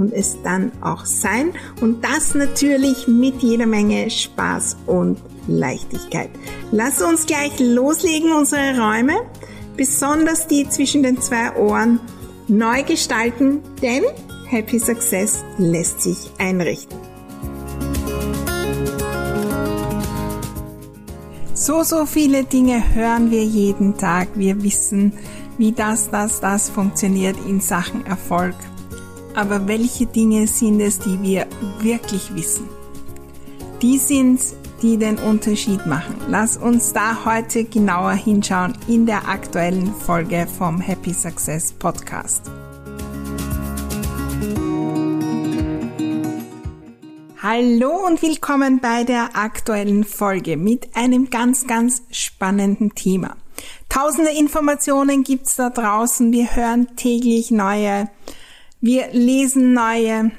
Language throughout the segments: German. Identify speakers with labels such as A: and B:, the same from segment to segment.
A: und es dann auch sein. Und das natürlich mit jeder Menge Spaß und Leichtigkeit. Lass uns gleich loslegen, unsere Räume, besonders die zwischen den zwei Ohren, neu gestalten, denn Happy Success lässt sich einrichten. So, so viele Dinge hören wir jeden Tag. Wir wissen, wie das, das, das funktioniert in Sachen Erfolg. Aber welche Dinge sind es, die wir wirklich wissen? Die sind, die den Unterschied machen. Lass uns da heute genauer hinschauen in der aktuellen Folge vom Happy Success Podcast. Hallo und willkommen bei der aktuellen Folge mit einem ganz, ganz spannenden Thema. Tausende Informationen gibt's da draußen. Wir hören täglich neue wir lesen neue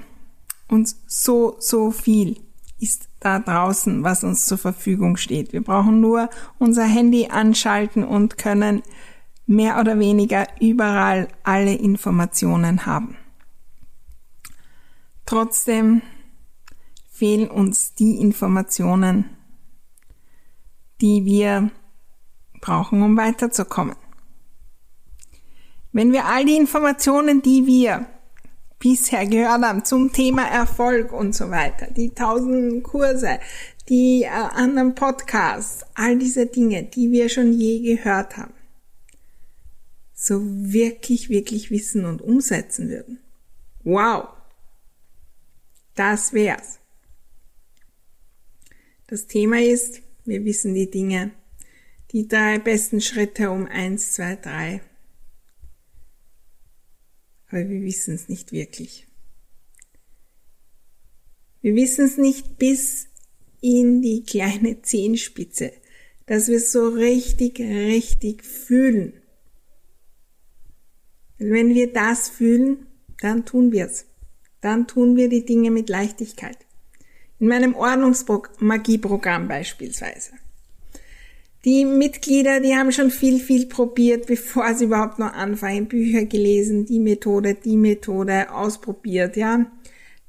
A: und so, so viel ist da draußen, was uns zur Verfügung steht. Wir brauchen nur unser Handy anschalten und können mehr oder weniger überall alle Informationen haben. Trotzdem fehlen uns die Informationen, die wir brauchen, um weiterzukommen. Wenn wir all die Informationen, die wir bisher gehört haben zum Thema Erfolg und so weiter, die tausend Kurse, die äh, anderen Podcasts, all diese Dinge, die wir schon je gehört haben, so wirklich, wirklich wissen und umsetzen würden. Wow! Das wär's. Das Thema ist, wir wissen die Dinge, die drei besten Schritte um eins, zwei, drei aber wir wissen es nicht wirklich. Wir wissen es nicht bis in die kleine Zehenspitze, dass wir es so richtig, richtig fühlen. Wenn wir das fühlen, dann tun wir es. Dann tun wir die Dinge mit Leichtigkeit. In meinem Ordnungsmagieprogramm beispielsweise. Die Mitglieder, die haben schon viel, viel probiert, bevor sie überhaupt noch anfangen, Bücher gelesen, die Methode, die Methode ausprobiert, ja.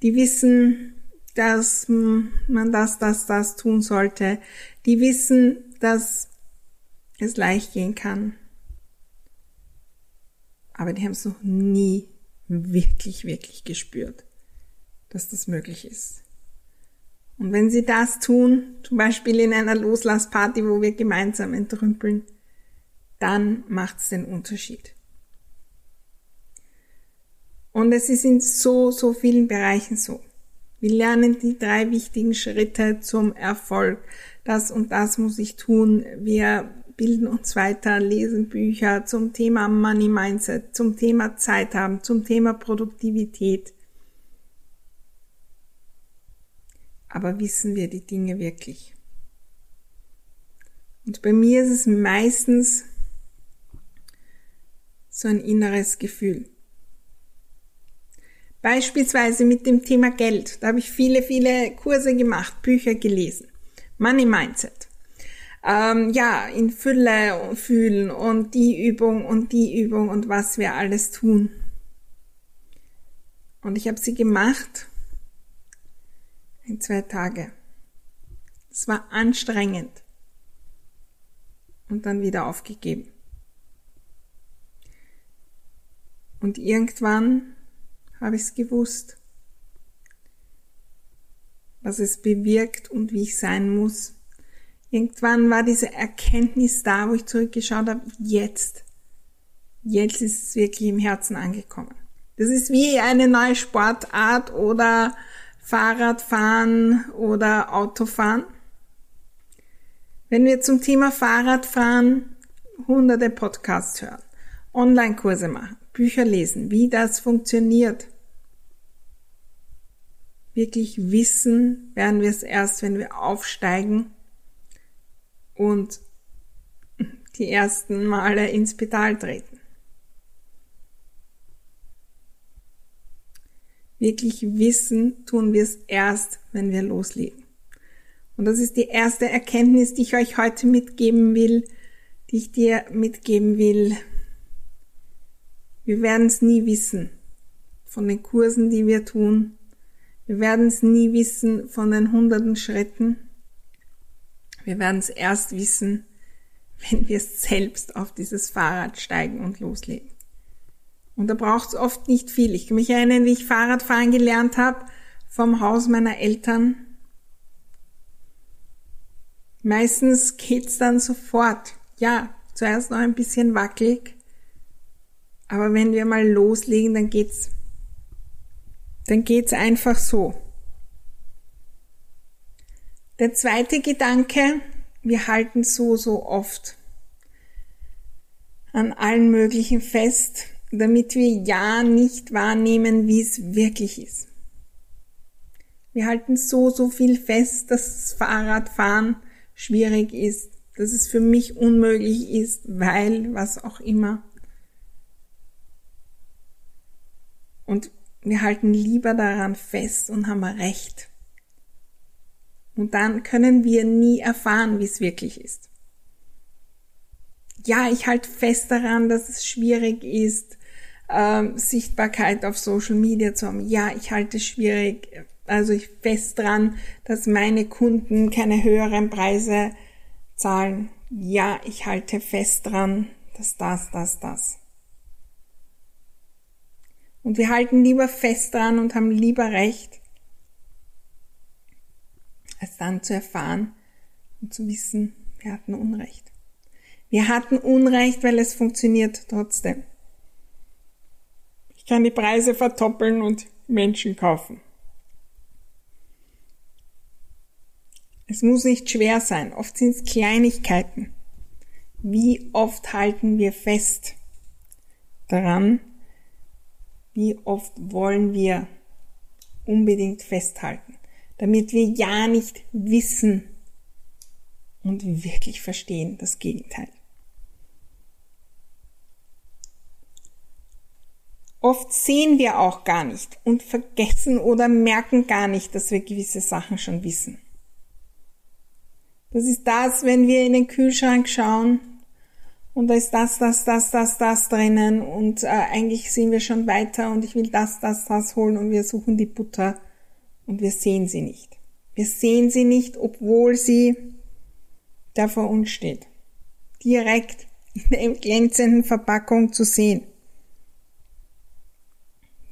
A: Die wissen, dass man das, das, das tun sollte. Die wissen, dass es leicht gehen kann. Aber die haben es noch nie wirklich, wirklich gespürt, dass das möglich ist. Und wenn Sie das tun, zum Beispiel in einer Loslassparty, wo wir gemeinsam entrümpeln, dann macht es den Unterschied. Und es ist in so, so vielen Bereichen so. Wir lernen die drei wichtigen Schritte zum Erfolg. Das und das muss ich tun. Wir bilden uns weiter, lesen Bücher zum Thema Money Mindset, zum Thema Zeit haben, zum Thema Produktivität. Aber wissen wir die Dinge wirklich? Und bei mir ist es meistens so ein inneres Gefühl. Beispielsweise mit dem Thema Geld. Da habe ich viele, viele Kurse gemacht, Bücher gelesen. Money Mindset. Ähm, ja, in Fülle fühlen und die Übung und die Übung und was wir alles tun. Und ich habe sie gemacht in zwei Tage. Es war anstrengend und dann wieder aufgegeben. Und irgendwann habe ich es gewusst, was es bewirkt und wie ich sein muss. Irgendwann war diese Erkenntnis da, wo ich zurückgeschaut habe, jetzt, jetzt ist es wirklich im Herzen angekommen. Das ist wie eine neue Sportart oder Fahrradfahren oder Autofahren. Wenn wir zum Thema Fahrradfahren hunderte Podcasts hören, Online-Kurse machen, Bücher lesen, wie das funktioniert. Wirklich wissen werden wir es erst, wenn wir aufsteigen und die ersten Male ins Pedal treten. Wirklich wissen tun wir es erst, wenn wir loslegen. Und das ist die erste Erkenntnis, die ich euch heute mitgeben will, die ich dir mitgeben will. Wir werden es nie wissen von den Kursen, die wir tun. Wir werden es nie wissen von den hunderten Schritten. Wir werden es erst wissen, wenn wir selbst auf dieses Fahrrad steigen und loslegen. Und da braucht es oft nicht viel. Ich kann mich erinnern, wie ich Fahrradfahren gelernt habe vom Haus meiner Eltern. Meistens geht's dann sofort. Ja, zuerst noch ein bisschen wackelig. Aber wenn wir mal loslegen, dann geht's, dann geht's einfach so. Der zweite Gedanke, wir halten so, so oft an allen möglichen fest, damit wir ja nicht wahrnehmen, wie es wirklich ist. Wir halten so, so viel fest, dass das Fahrradfahren schwierig ist, dass es für mich unmöglich ist, weil was auch immer. Und wir halten lieber daran fest und haben recht. Und dann können wir nie erfahren, wie es wirklich ist. Ja, ich halte fest daran, dass es schwierig ist, ähm, Sichtbarkeit auf Social Media zu haben. Ja, ich halte es schwierig, also ich fest dran, dass meine Kunden keine höheren Preise zahlen. Ja, ich halte fest dran, dass das, das, das. Und wir halten lieber fest dran und haben lieber recht, als dann zu erfahren und zu wissen, wir hatten Unrecht. Wir hatten Unrecht, weil es funktioniert trotzdem. Ich kann die Preise verdoppeln und Menschen kaufen. Es muss nicht schwer sein, oft sind es Kleinigkeiten. Wie oft halten wir fest daran? Wie oft wollen wir unbedingt festhalten? damit wir ja nicht wissen und wirklich verstehen das Gegenteil. Oft sehen wir auch gar nicht und vergessen oder merken gar nicht, dass wir gewisse Sachen schon wissen. Das ist das, wenn wir in den Kühlschrank schauen und da ist das, das, das, das, das drinnen und äh, eigentlich sind wir schon weiter und ich will das, das, das holen und wir suchen die Butter und wir sehen sie nicht. Wir sehen sie nicht, obwohl sie da vor uns steht. Direkt in der glänzenden Verpackung zu sehen.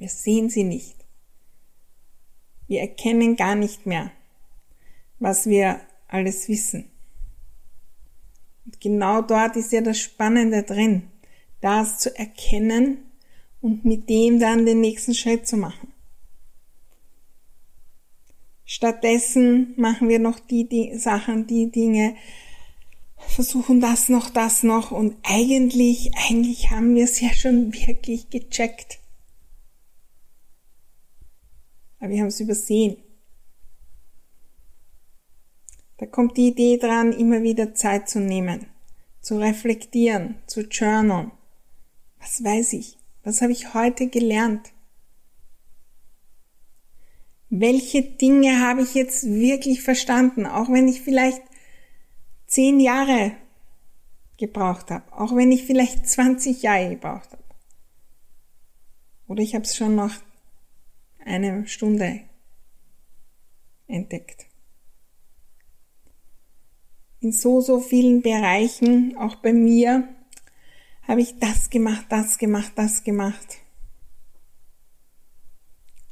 A: Wir sehen sie nicht. Wir erkennen gar nicht mehr, was wir alles wissen. Und genau dort ist ja das Spannende drin, das zu erkennen und mit dem dann den nächsten Schritt zu machen. Stattdessen machen wir noch die, die Sachen, die Dinge, versuchen das noch, das noch und eigentlich, eigentlich haben wir es ja schon wirklich gecheckt. Aber wir haben es übersehen. Da kommt die Idee dran, immer wieder Zeit zu nehmen, zu reflektieren, zu journalen. Was weiß ich? Was habe ich heute gelernt? welche Dinge habe ich jetzt wirklich verstanden, auch wenn ich vielleicht zehn Jahre gebraucht habe, auch wenn ich vielleicht 20 Jahre gebraucht habe. Oder ich habe es schon nach einer Stunde entdeckt. In so, so vielen Bereichen, auch bei mir, habe ich das gemacht, das gemacht, das gemacht.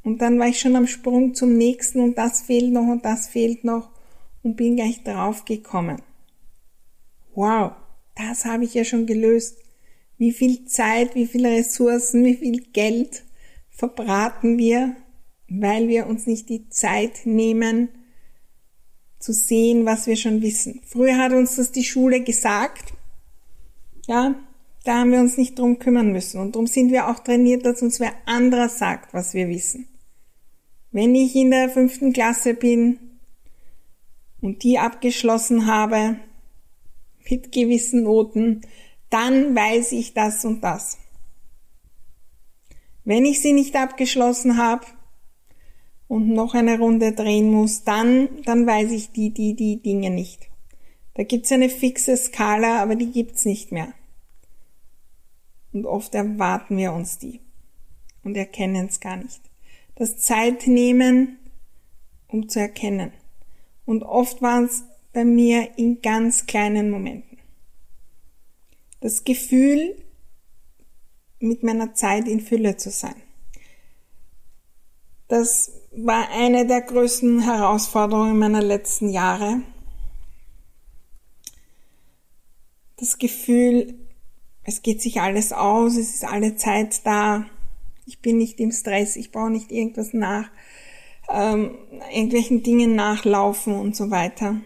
A: Und dann war ich schon am Sprung zum nächsten und das fehlt noch und das fehlt noch und bin gleich drauf gekommen. Wow, das habe ich ja schon gelöst. Wie viel Zeit, wie viele Ressourcen, wie viel Geld verbraten wir, weil wir uns nicht die Zeit nehmen, zu sehen, was wir schon wissen. Früher hat uns das die Schule gesagt. Ja, da haben wir uns nicht drum kümmern müssen. Und darum sind wir auch trainiert, dass uns wer anderer sagt, was wir wissen. Wenn ich in der fünften Klasse bin und die abgeschlossen habe mit gewissen Noten, dann weiß ich das und das. Wenn ich sie nicht abgeschlossen habe und noch eine Runde drehen muss, dann, dann weiß ich die, die, die Dinge nicht. Da gibt's eine fixe Skala, aber die gibt's nicht mehr. Und oft erwarten wir uns die und erkennen es gar nicht. Das Zeit nehmen, um zu erkennen. Und oft waren es bei mir in ganz kleinen Momenten. Das Gefühl, mit meiner Zeit in Fülle zu sein. Das war eine der größten Herausforderungen meiner letzten Jahre. Das Gefühl, es geht sich alles aus, es ist alle Zeit da, ich bin nicht im Stress, ich brauche nicht irgendwas nach, ähm, irgendwelchen Dingen nachlaufen und so weiter.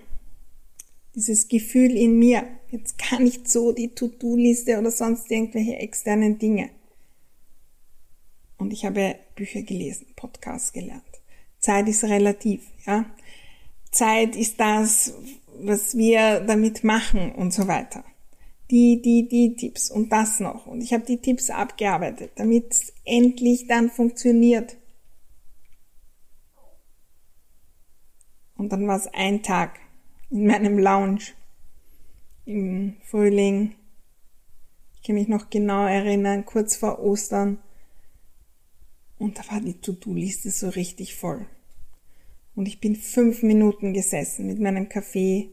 A: Dieses Gefühl in mir, jetzt kann nicht so die To-Do-Liste oder sonst irgendwelche externen Dinge. Und ich habe Bücher gelesen, Podcasts gelernt. Zeit ist relativ, ja. Zeit ist das, was wir damit machen und so weiter die, die, die Tipps und das noch. Und ich habe die Tipps abgearbeitet, damit es endlich dann funktioniert. Und dann war es ein Tag in meinem Lounge im Frühling. Ich kann mich noch genau erinnern, kurz vor Ostern. Und da war die To-Do-Liste so richtig voll. Und ich bin fünf Minuten gesessen mit meinem Kaffee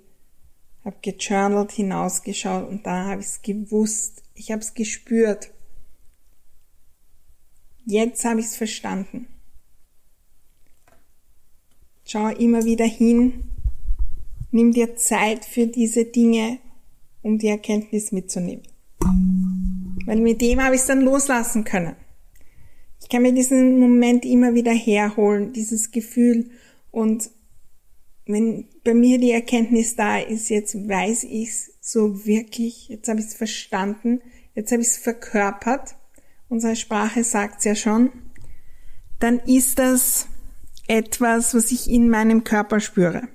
A: habe gejournalt, hinausgeschaut und da habe ich es gewusst. Ich habe es gespürt. Jetzt habe ich es verstanden. Schau immer wieder hin. Nimm dir Zeit für diese Dinge, um die Erkenntnis mitzunehmen. Weil mit dem habe ich es dann loslassen können. Ich kann mir diesen Moment immer wieder herholen, dieses Gefühl. Und wenn bei mir die Erkenntnis da ist, jetzt weiß ich's so wirklich, jetzt habe ich es verstanden, jetzt habe ich es verkörpert, unsere Sprache sagt's ja schon, dann ist das etwas, was ich in meinem Körper spüre.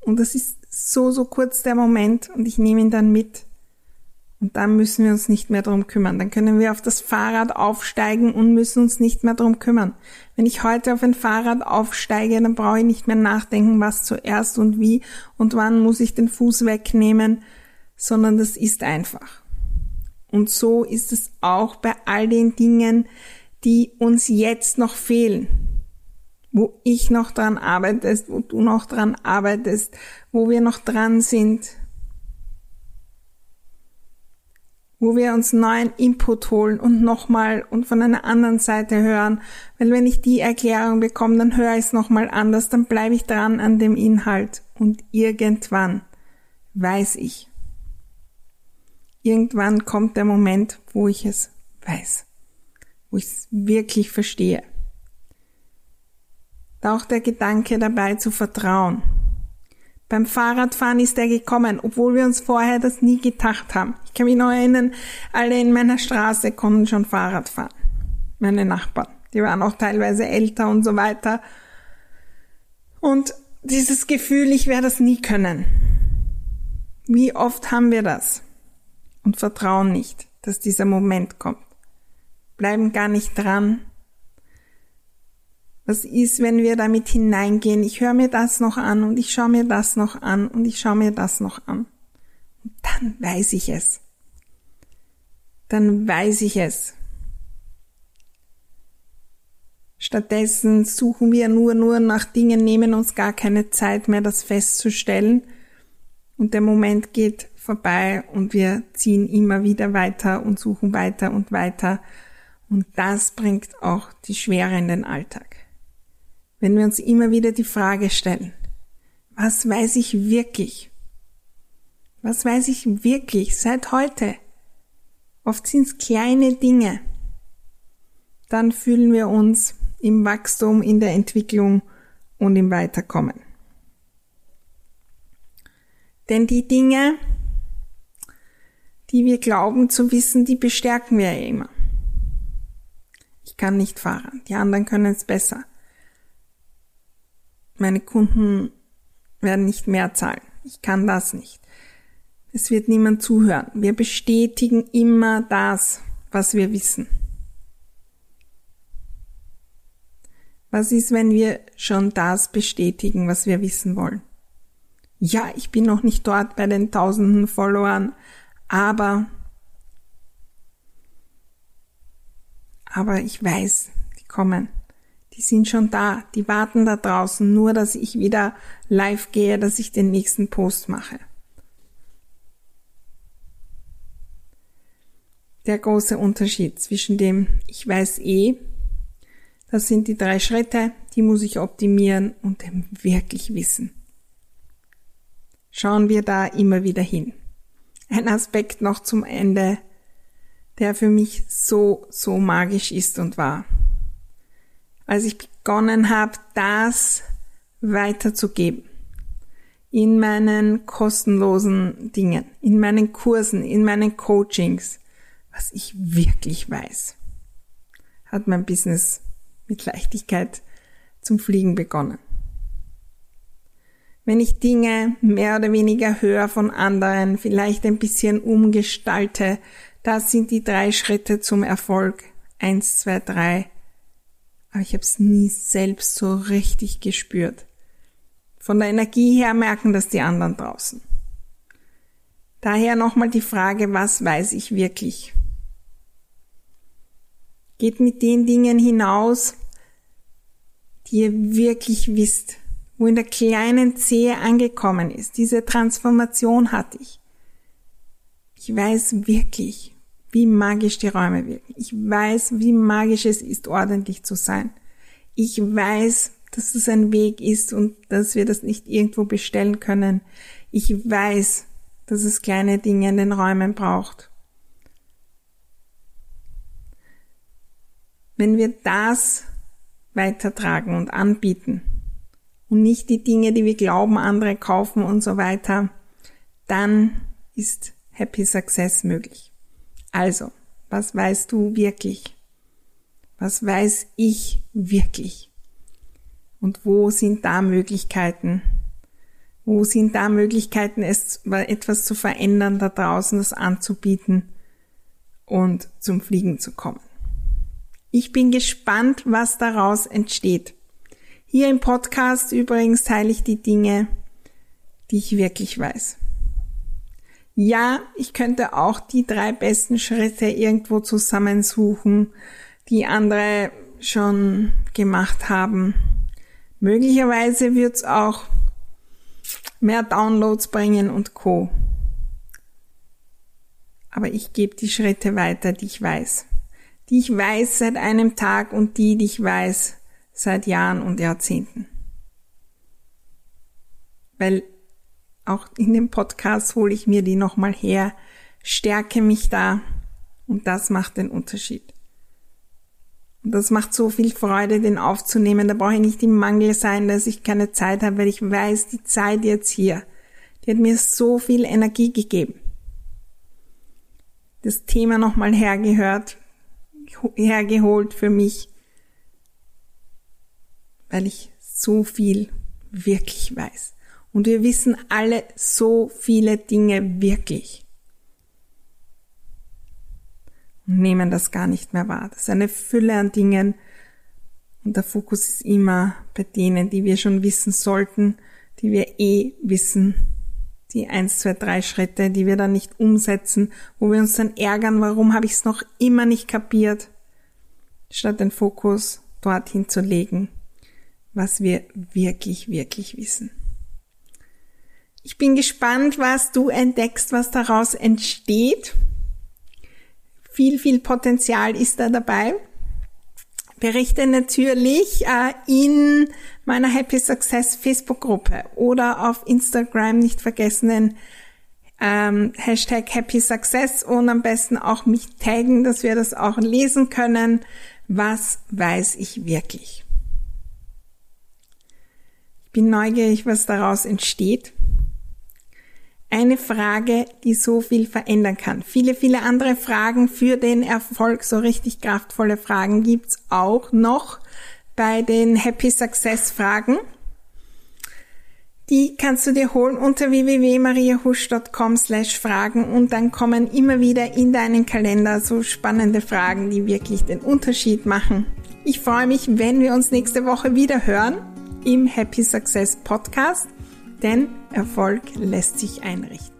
A: Und das ist so, so kurz der Moment und ich nehme ihn dann mit und dann müssen wir uns nicht mehr darum kümmern. Dann können wir auf das Fahrrad aufsteigen und müssen uns nicht mehr darum kümmern. Wenn ich heute auf ein Fahrrad aufsteige, dann brauche ich nicht mehr nachdenken, was zuerst und wie und wann muss ich den Fuß wegnehmen, sondern das ist einfach. Und so ist es auch bei all den Dingen, die uns jetzt noch fehlen. Wo ich noch dran arbeitest, wo du noch dran arbeitest, wo wir noch dran sind, wo wir uns neuen Input holen und nochmal und von einer anderen Seite hören. Weil wenn ich die Erklärung bekomme, dann höre ich es nochmal anders, dann bleibe ich dran an dem Inhalt und irgendwann weiß ich. Irgendwann kommt der Moment, wo ich es weiß, wo ich es wirklich verstehe. Da auch der Gedanke dabei zu vertrauen beim Fahrradfahren ist er gekommen, obwohl wir uns vorher das nie gedacht haben. Ich kann mich noch erinnern, alle in meiner Straße konnten schon Fahrrad fahren. Meine Nachbarn. Die waren auch teilweise älter und so weiter. Und dieses Gefühl, ich werde das nie können. Wie oft haben wir das? Und vertrauen nicht, dass dieser Moment kommt. Bleiben gar nicht dran, was ist, wenn wir damit hineingehen? Ich höre mir das noch an und ich schaue mir das noch an und ich schaue mir das noch an. Und dann weiß ich es. Dann weiß ich es. Stattdessen suchen wir nur, nur nach Dingen, nehmen uns gar keine Zeit mehr, das festzustellen. Und der Moment geht vorbei und wir ziehen immer wieder weiter und suchen weiter und weiter. Und das bringt auch die Schwere in den Alltag wenn wir uns immer wieder die Frage stellen, was weiß ich wirklich? Was weiß ich wirklich seit heute? Oft sind es kleine Dinge. Dann fühlen wir uns im Wachstum, in der Entwicklung und im Weiterkommen. Denn die Dinge, die wir glauben zu wissen, die bestärken wir ja immer Ich kann nicht fahren. Die anderen können es besser. Meine Kunden werden nicht mehr zahlen. Ich kann das nicht. Es wird niemand zuhören. Wir bestätigen immer das, was wir wissen. Was ist, wenn wir schon das bestätigen, was wir wissen wollen? Ja, ich bin noch nicht dort bei den tausenden Followern, aber, aber ich weiß, die kommen. Die sind schon da, die warten da draußen, nur dass ich wieder live gehe, dass ich den nächsten Post mache. Der große Unterschied zwischen dem ich weiß eh das sind die drei Schritte, die muss ich optimieren und dem wirklich wissen. Schauen wir da immer wieder hin. Ein Aspekt noch zum Ende, der für mich so, so magisch ist und war. Als ich begonnen habe, das weiterzugeben, in meinen kostenlosen Dingen, in meinen Kursen, in meinen Coachings, was ich wirklich weiß, hat mein Business mit Leichtigkeit zum Fliegen begonnen. Wenn ich Dinge mehr oder weniger höre von anderen, vielleicht ein bisschen umgestalte, das sind die drei Schritte zum Erfolg. Eins, zwei, drei. Aber ich habe es nie selbst so richtig gespürt. Von der Energie her merken das die anderen draußen. Daher nochmal die Frage, was weiß ich wirklich? Geht mit den Dingen hinaus, die ihr wirklich wisst, wo in der kleinen Zehe angekommen ist. Diese Transformation hatte ich. Ich weiß wirklich, wie magisch die Räume wirken. Ich weiß, wie magisch es ist, ordentlich zu sein. Ich weiß, dass es ein Weg ist und dass wir das nicht irgendwo bestellen können. Ich weiß, dass es kleine Dinge in den Räumen braucht. Wenn wir das weitertragen und anbieten und nicht die Dinge, die wir glauben, andere kaufen und so weiter, dann ist Happy Success möglich. Also, was weißt du wirklich? Was weiß ich wirklich? Und wo sind da Möglichkeiten? Wo sind da Möglichkeiten, es etwas zu verändern da draußen, das anzubieten und zum Fliegen zu kommen? Ich bin gespannt, was daraus entsteht. Hier im Podcast übrigens teile ich die Dinge, die ich wirklich weiß. Ja, ich könnte auch die drei besten Schritte irgendwo zusammensuchen, die andere schon gemacht haben. Möglicherweise wird es auch mehr Downloads bringen und Co. Aber ich gebe die Schritte weiter, die ich weiß die ich weiß seit einem Tag und die, die ich weiß seit Jahren und Jahrzehnten. Weil auch in dem Podcast hole ich mir die nochmal her, stärke mich da und das macht den Unterschied. Und das macht so viel Freude, den aufzunehmen. Da brauche ich nicht im Mangel sein, dass ich keine Zeit habe, weil ich weiß, die Zeit jetzt hier, die hat mir so viel Energie gegeben. Das Thema nochmal hergehört, hergeholt für mich, weil ich so viel wirklich weiß. Und wir wissen alle so viele Dinge wirklich. Und nehmen das gar nicht mehr wahr. Das ist eine Fülle an Dingen. Und der Fokus ist immer bei denen, die wir schon wissen sollten, die wir eh wissen die eins, zwei, drei Schritte, die wir dann nicht umsetzen, wo wir uns dann ärgern, warum habe ich es noch immer nicht kapiert, statt den Fokus dorthin zu legen, was wir wirklich, wirklich wissen. Ich bin gespannt, was du entdeckst, was daraus entsteht. Viel, viel Potenzial ist da dabei berichte natürlich äh, in meiner Happy Success Facebook-Gruppe oder auf Instagram nicht vergessen den ähm, Hashtag Happy Success und am besten auch mich taggen, dass wir das auch lesen können. Was weiß ich wirklich? Ich bin neugierig, was daraus entsteht. Eine Frage, die so viel verändern kann. Viele, viele andere Fragen für den Erfolg, so richtig kraftvolle Fragen gibt's auch noch bei den Happy Success Fragen. Die kannst du dir holen unter www.mariahusch.com slash Fragen und dann kommen immer wieder in deinen Kalender so spannende Fragen, die wirklich den Unterschied machen. Ich freue mich, wenn wir uns nächste Woche wieder hören im Happy Success Podcast, denn Erfolg lässt sich einrichten.